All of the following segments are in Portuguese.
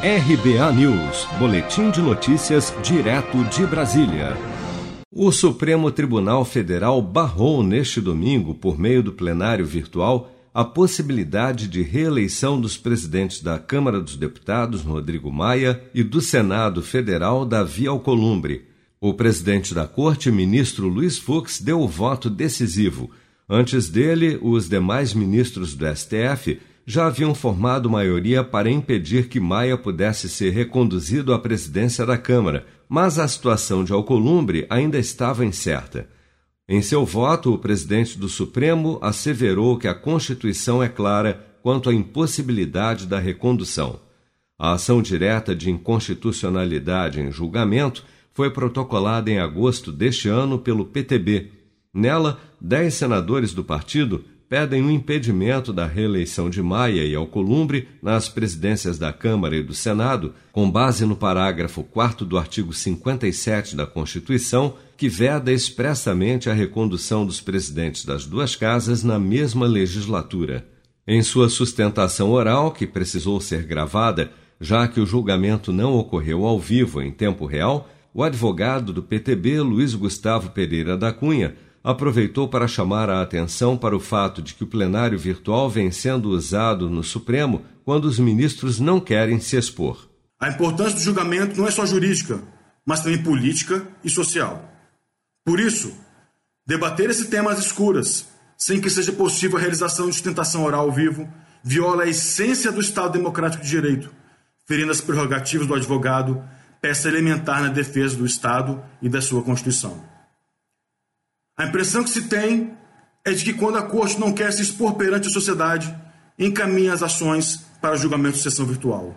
RBA News, Boletim de Notícias, direto de Brasília. O Supremo Tribunal Federal barrou neste domingo, por meio do plenário virtual, a possibilidade de reeleição dos presidentes da Câmara dos Deputados, Rodrigo Maia, e do Senado Federal, Davi Alcolumbre. O presidente da Corte, ministro Luiz Fux, deu o voto decisivo. Antes dele, os demais ministros do STF já haviam formado maioria para impedir que Maia pudesse ser reconduzido à presidência da Câmara, mas a situação de Alcolumbre ainda estava incerta. Em seu voto, o presidente do Supremo asseverou que a Constituição é clara quanto à impossibilidade da recondução. A ação direta de inconstitucionalidade em julgamento foi protocolada em agosto deste ano pelo PTB. Nela, dez senadores do partido pedem o impedimento da reeleição de Maia e Alcolumbre nas presidências da Câmara e do Senado, com base no parágrafo 4 do artigo 57 da Constituição, que veda expressamente a recondução dos presidentes das duas casas na mesma legislatura. Em sua sustentação oral, que precisou ser gravada, já que o julgamento não ocorreu ao vivo em tempo real, o advogado do PTB, Luiz Gustavo Pereira da Cunha, aproveitou para chamar a atenção para o fato de que o plenário virtual vem sendo usado no Supremo quando os ministros não querem se expor. A importância do julgamento não é só jurídica, mas também política e social. Por isso, debater esse tema às escuras, sem que seja possível a realização de sustentação oral ao vivo, viola a essência do Estado Democrático de Direito, ferindo as prerrogativas do advogado, peça elementar na defesa do Estado e da sua Constituição. A impressão que se tem é de que quando a corte não quer se expor perante a sociedade, encaminha as ações para julgamento de sessão virtual.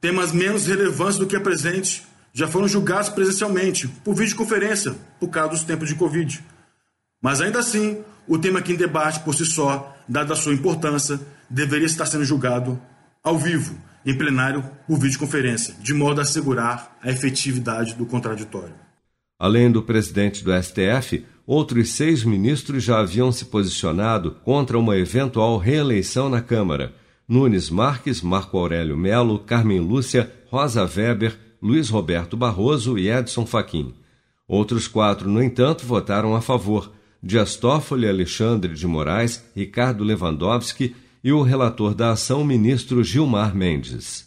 Temas menos relevantes do que a presente já foram julgados presencialmente, por videoconferência, por causa dos tempos de Covid. Mas ainda assim, o tema aqui em debate por si só, dada a sua importância, deveria estar sendo julgado ao vivo, em plenário, por videoconferência, de modo a assegurar a efetividade do contraditório. Além do presidente do STF, outros seis ministros já haviam se posicionado contra uma eventual reeleição na Câmara. Nunes Marques, Marco Aurélio Melo, Carmen Lúcia, Rosa Weber, Luiz Roberto Barroso e Edson Fachin. Outros quatro, no entanto, votaram a favor: Dias Toffoli, Alexandre de Moraes, Ricardo Lewandowski e o relator da ação, ministro Gilmar Mendes.